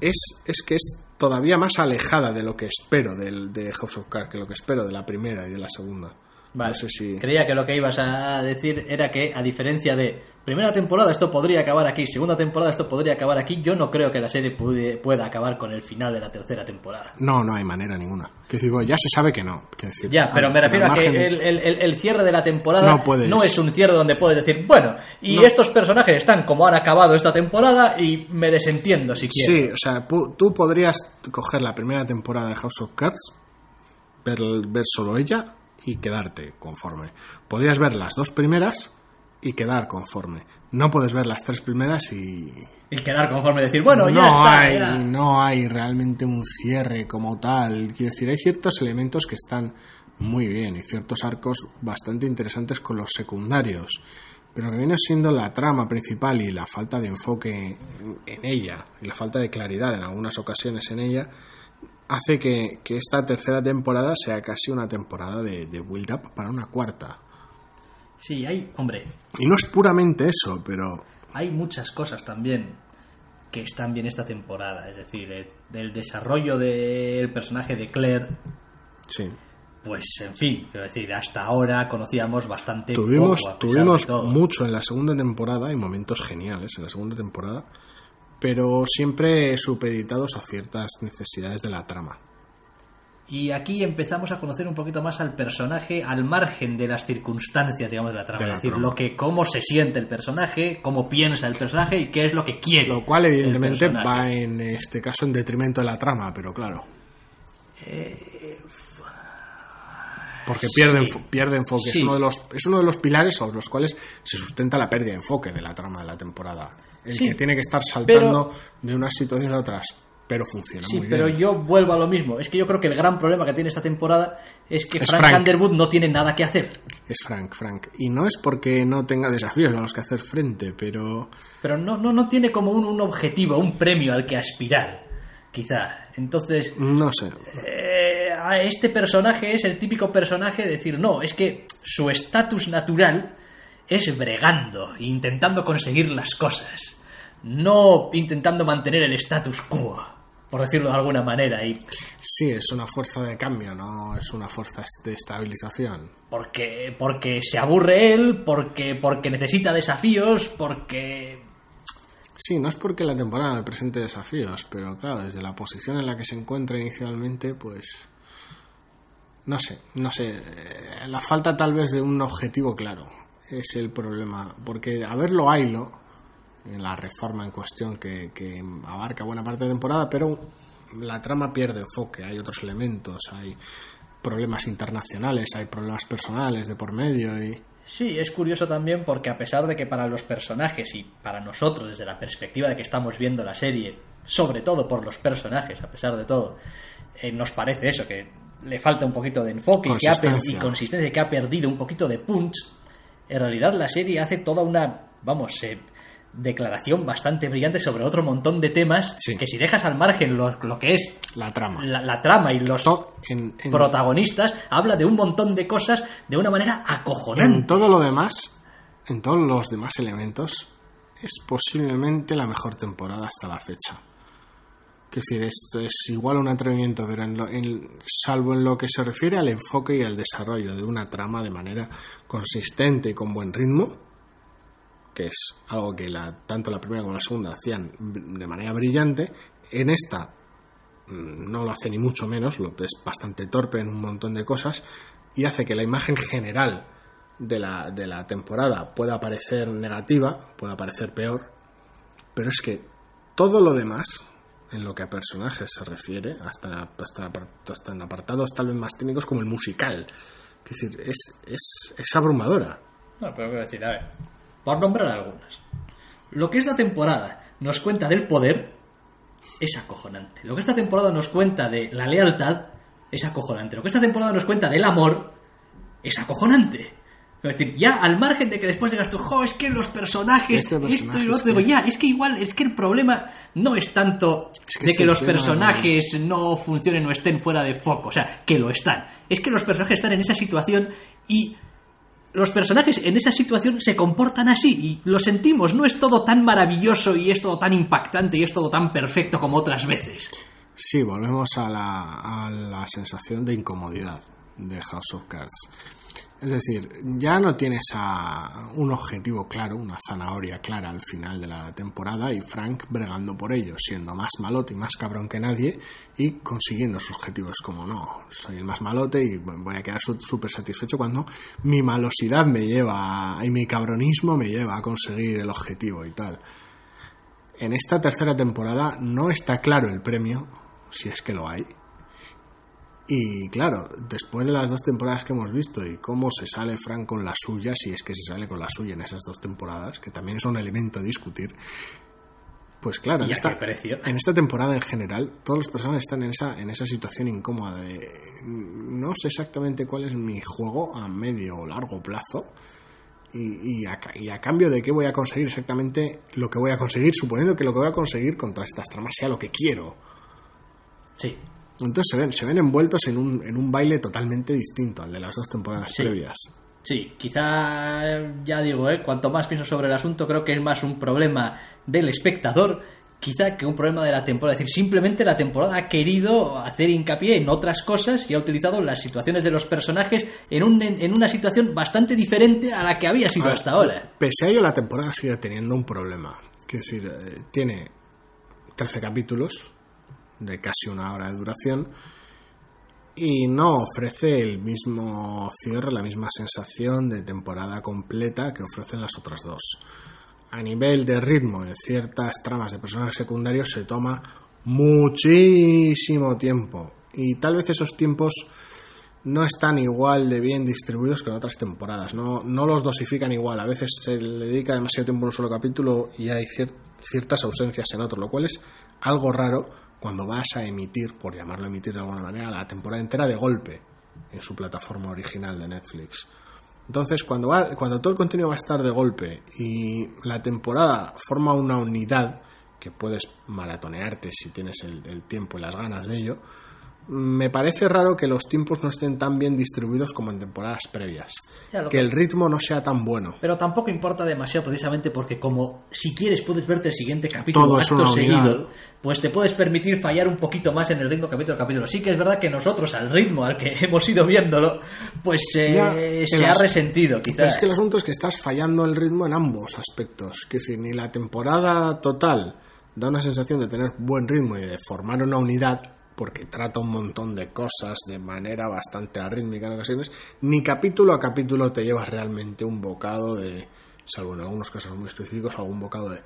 Es, es que es todavía más alejada de lo que espero del, de House of Cards que lo que espero de la primera y de la segunda. Vale. No sé si... Creía que lo que ibas a decir era que, a diferencia de primera temporada, esto podría acabar aquí, segunda temporada, esto podría acabar aquí, yo no creo que la serie pude- pueda acabar con el final de la tercera temporada. No, no hay manera ninguna. Quiero decir, bueno, ya se sabe que no. Decir, Ya, pero me refiero a que el, el- el- el cierre de la temporada No puedes. es un cierre donde puedes decir, bueno, y No. estos personajes están como han acabado esta temporada y me desentiendo si quiero. Sí, o sea, tú podrías coger la primera temporada de House of Cards, ver, ver solo ella y quedarte conforme. Podrías ver las dos primeras y quedar conforme. No puedes ver las tres primeras y, Y quedar conforme decir, bueno, ya no está. hay, ya. no hay realmente un cierre como tal. Quiero decir, hay ciertos elementos que están muy bien y ciertos arcos bastante interesantes con los secundarios. Pero lo que viene siendo la trama principal y la falta de enfoque en, en ella, y la falta de claridad en algunas ocasiones en ella, hace que, que esta tercera temporada sea casi una temporada de, de build-up para una cuarta. Sí, hay, hombre, Y no es puramente eso, pero hay muchas cosas también que están bien esta temporada. Es decir, eh, del desarrollo del personaje de Claire, sí. pues en fin, quiero decir, hasta ahora conocíamos bastante Tuvimos, poco, tuvimos mucho en la segunda temporada y momentos geniales en la segunda temporada, pero siempre supeditados a ciertas necesidades de la trama. Y aquí empezamos a conocer un poquito más al personaje al margen de las circunstancias, digamos, de la trama. De la es decir, trama. lo que, cómo se siente el personaje, cómo piensa el personaje y qué es lo que quiere. Lo cual, evidentemente, va en este caso en detrimento de la trama, pero claro. Porque pierde, sí. pierde enfoque. Sí. Es, uno de los, es uno de los pilares sobre los cuales se sustenta la pérdida de enfoque de la trama de la temporada. El Sí. que tiene que estar saltando de unas situaciones a otras. Pero funciona Sí, muy pero bien. yo vuelvo a lo mismo. Es que yo creo que el gran problema que tiene esta temporada es que Es Frank, Frank. Underwood no tiene nada que hacer. Es Frank, Frank. Y no es porque no tenga desafíos a los que hacer frente, pero Pero no, no, no tiene como un, un objetivo, un premio al que aspirar, quizá. Entonces, no sé. eh, a este personaje es el típico personaje de decir, no, es que su estatus natural es bregando, intentando conseguir las cosas, no intentando mantener el status quo, por decirlo de alguna manera, y Sí, es una fuerza de cambio, no es una fuerza de estabilización. porque, porque se aburre él, porque, porque necesita desafíos, porque... Sí, no es porque la temporada presente desafíos, pero claro, desde la posición en la que se encuentra inicialmente, pues... No sé, no sé. eh, La falta tal vez de un objetivo claro es el problema. Porque a verlo haylo, en la reforma en cuestión que, que abarca buena parte de temporada, pero la trama pierde enfoque, hay otros elementos, hay problemas internacionales, hay problemas personales de por medio y... Sí, es curioso también porque a pesar de que para los personajes y para nosotros desde la perspectiva de que estamos viendo la serie, sobre todo por los personajes, a pesar de todo, eh, nos parece eso, que le falta un poquito de enfoque y que ha y consistencia, que ha perdido un poquito de punch, en realidad la serie hace toda una, vamos, eh, declaración bastante brillante sobre otro montón de temas Sí. que si dejas al margen lo, lo que es La trama. la, la trama y los To- en- en- protagonistas, habla de un montón de cosas de una manera acojonante. En todo lo demás, en todos los demás elementos, es posiblemente la mejor temporada hasta la fecha. Que decir, esto es igual un atrevimiento, pero en lo- salvo en lo que se refiere al enfoque y al desarrollo de una trama de manera consistente y con buen ritmo, que es algo que tanto la primera como la segunda hacían de manera brillante, en esta mm, no lo hace ni mucho menos, lo es bastante torpe en un montón de cosas y hace que la imagen general de la, de la temporada pueda parecer negativa, pueda parecer peor, pero es que todo lo demás, en lo que a personajes se refiere, hasta, hasta, hasta en apartados tal vez más técnicos como el musical, es decir, es, es, es abrumadora. No, pero quiero decir, a ver, por nombrar algunas. Lo que esta temporada nos cuenta del poder es acojonante. Lo que esta temporada nos cuenta de la lealtad es acojonante. Lo que esta temporada nos cuenta del amor es acojonante. Es decir, ya al margen de que después digas tú, jo, es que los personajes, Este esto y lo es otro, que- ya, es que igual, es que el problema no es tanto Es que de este que los personajes no funcionen o estén fuera de foco, o sea, que lo están. Es que los personajes están en esa situación y los personajes en esa situación se comportan así y lo sentimos, no es todo tan maravilloso y es todo tan impactante y es todo tan perfecto como otras veces. Sí, volvemos a la, a la sensación de incomodidad de House of Cards. Es decir, ya no tienes a un objetivo claro, una zanahoria clara al final de la temporada y Frank bregando por ello, siendo más malote y más cabrón que nadie y consiguiendo sus objetivos como no, soy el más malote y voy a quedar súper satisfecho cuando mi malosidad me lleva y mi cabronismo me lleva a conseguir el objetivo y tal. En esta tercera temporada no está claro el premio, si es que lo hay. Y claro, después de las dos temporadas que hemos visto y cómo se sale Frank con la suya, si es que se sale con la suya en esas dos temporadas, que también es un elemento a discutir, pues claro, en ¿Y a esta, en temporada en general, todos los personajes están en esa, en esa situación incómoda de no sé exactamente cuál es mi juego a medio o largo plazo y, y, a, y a cambio de qué voy a conseguir exactamente lo que voy a conseguir, suponiendo que lo que voy a conseguir con todas estas tramas sea lo que quiero. Sí. Entonces se ven, se ven envueltos en un, en un baile totalmente distinto al de las dos temporadas Sí. previas. Sí, quizá, ya digo, ¿eh? cuanto más pienso sobre el asunto, creo que es más un problema del espectador, quizá que un problema de la temporada. Es decir, simplemente la temporada ha querido hacer hincapié en otras cosas y ha utilizado las situaciones de los personajes en, un, en una situación bastante diferente a la que había sido ver, hasta ahora. Pese a ello, la temporada sigue teniendo un problema. Quiero decir, eh, tiene 13 capítulos de casi una hora de duración y no ofrece el mismo cierre, la misma sensación de temporada completa que ofrecen las otras dos. A nivel de ritmo en ciertas tramas de personajes secundarios se toma muchísimo tiempo y tal vez esos tiempos no están igual de bien distribuidos que en otras temporadas, no, no los dosifican igual, a veces se le dedica demasiado tiempo en un solo capítulo y hay ciertas ausencias en otro, lo cual es algo raro cuando vas a emitir, por llamarlo emitir de alguna manera, la temporada entera de golpe en su plataforma original de Netflix. Entonces, cuando, va, cuando todo el contenido va a estar de golpe y la temporada forma una unidad que puedes maratonearte si tienes el tiempo y las ganas de ello, me parece raro que los tiempos no estén tan bien distribuidos como en temporadas previas. que el ritmo no sea tan bueno. Pero tampoco importa demasiado precisamente porque como si quieres puedes verte el siguiente capítulo acto seguido, pues te puedes permitir fallar un poquito más en el ritmo capítulo a capítulo. Sí que es verdad que nosotros al ritmo al que hemos ido viéndolo, pues eh, se ha resentido quizás. es que el asunto es que estás fallando el ritmo en ambos aspectos. Que si ni la temporada total da una sensación de tener buen ritmo y de formar una unidad, porque trata un montón de cosas de manera bastante arrítmica en ocasiones, ni capítulo a capítulo te llevas realmente un bocado de, salvo en algunos casos muy específicos, algún bocado de...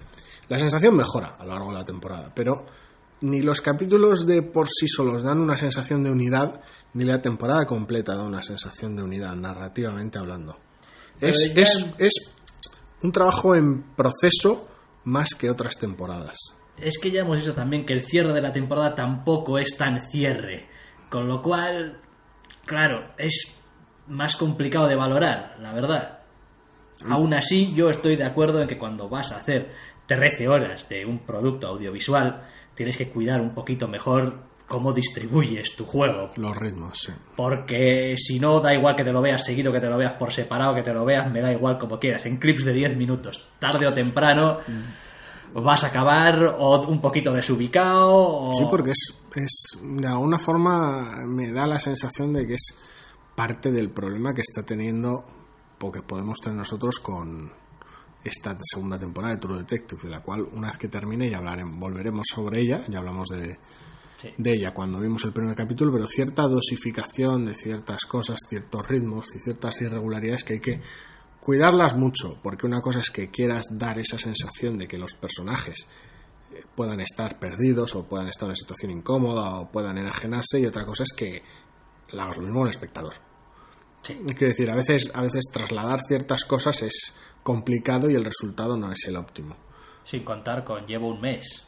La sensación mejora a lo largo de la temporada, pero ni los capítulos de por sí solos dan una sensación de unidad, ni la temporada completa da una sensación de unidad, narrativamente hablando. Es, es un trabajo en proceso más que otras temporadas es que ya hemos dicho también que el cierre de la temporada tampoco es tan cierre. Con lo cual, claro, es más complicado de valorar, la verdad. Mm. Aún así, yo estoy de acuerdo en que cuando vas a hacer 13 horas de un producto audiovisual, tienes que cuidar un poquito mejor cómo distribuyes tu juego. Los ritmos, sí. Porque si no, da igual que te lo veas seguido, que te lo veas por separado, que te lo veas, me da igual como quieras, en clips de 10 minutos, tarde o temprano. Mm vas a acabar o un poquito desubicado. Sí, porque es, es, de alguna forma me da la sensación de que es parte del problema que está teniendo, porque podemos tener nosotros con esta segunda temporada de True Detective, de la cual una vez que termine ya hablaremos, volveremos sobre ella, ya hablamos de, de ella cuando vimos el primer capítulo, pero cierta dosificación de ciertas cosas, ciertos ritmos y ciertas irregularidades que hay que cuidarlas mucho, porque una cosa es que quieras dar esa sensación de que los personajes eh, puedan estar perdidos o puedan estar en una situación incómoda o puedan enajenarse y otra cosa es que la hagas lo mismo al espectador. Sí. Quiero decir, a veces, a veces trasladar ciertas cosas es complicado y el resultado no es el óptimo. Sin contar con llevo un mes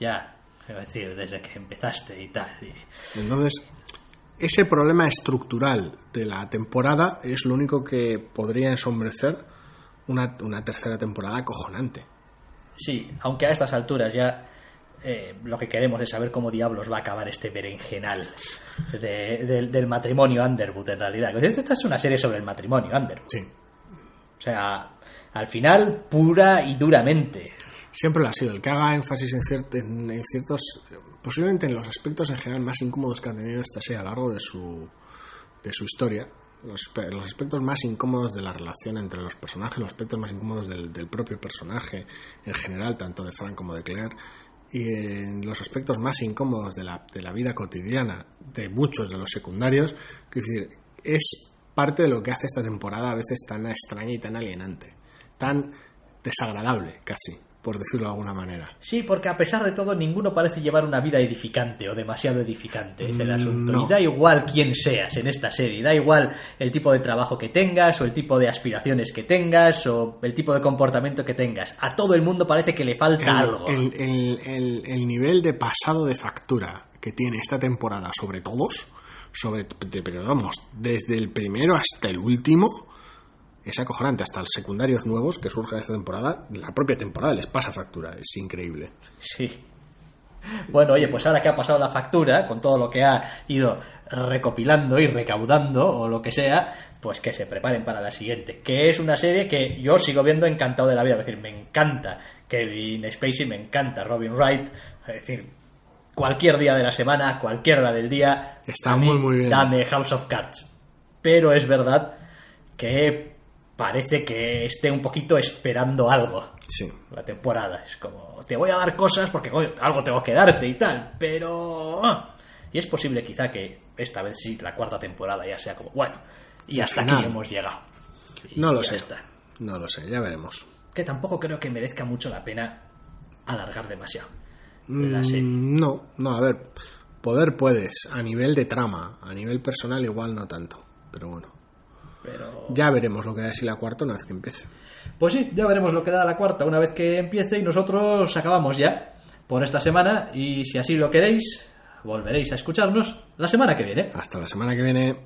ya, es decir, desde que empezaste y tal. Entonces, ese problema estructural de la temporada es lo único que podría ensombrecer una, tercera temporada acojonante. Sí, aunque a estas alturas ya eh, lo que queremos es saber cómo diablos va a acabar este berenjenal del matrimonio Underwood en realidad. Esta es una serie sobre el matrimonio Underwood. Sí. O sea, al final, pura y duramente. Siempre lo ha sido. El que haga énfasis en, en ciertos posiblemente en los aspectos en general más incómodos que ha tenido esta serie a lo largo de su, de su historia, los, aspectos más incómodos de la relación entre los personajes, los aspectos más incómodos del, del, propio personaje en general, tanto de Frank como de Claire, y en los aspectos más incómodos de la, de la vida cotidiana de muchos de los secundarios, es decir, es parte de lo que hace esta temporada a veces tan extraña y tan alienante, tan desagradable casi por decirlo de alguna manera. Sí, porque a pesar de todo, ninguno parece llevar una vida edificante o demasiado edificante, es el asunto. Y da igual quién seas en esta serie, da igual el tipo de trabajo que tengas, o el tipo de aspiraciones que tengas, o el tipo de comportamiento que tengas. A todo el mundo parece que le falta algo. El, el, nivel de pasado de factura que tiene esta temporada sobre todos, sobre, pero vamos, desde el primero hasta el último, es acojonante. Hasta los secundarios nuevos que surjan esta temporada, la propia temporada les pasa factura. Es increíble. Sí. Bueno, oye, pues ahora que ha pasado la factura, con todo lo que ha ido recopilando y recaudando, o lo que sea, pues que se preparen para la siguiente. Que es una serie que yo sigo viendo encantado de la vida. Es decir, me encanta Kevin Spacey, me encanta Robin Wright. Es decir, cualquier día de la semana, cualquier hora del día. Está muy, muy bien. Dame House of Cards. Pero es verdad que parece que esté un poquito esperando algo. Sí. La temporada. Es como, te voy a dar cosas porque algo tengo que darte y tal, pero... Ah, y es posible quizá que esta vez sí, la cuarta temporada ya sea como, bueno, y hasta aquí hemos llegado. Y No lo sé. está. No lo sé, ya veremos. Que tampoco creo que merezca mucho la pena alargar demasiado la serie. Mm, no, no, a ver, poder puedes, a nivel de trama, a nivel personal igual no tanto, pero bueno. Pero Ya veremos lo que da sí la cuarta una vez que empiece. Pues sí, ya veremos lo que da la cuarta una vez que empiece y nosotros acabamos ya por esta semana y si así lo queréis, volveréis a escucharnos la semana que viene. Hasta la semana que viene.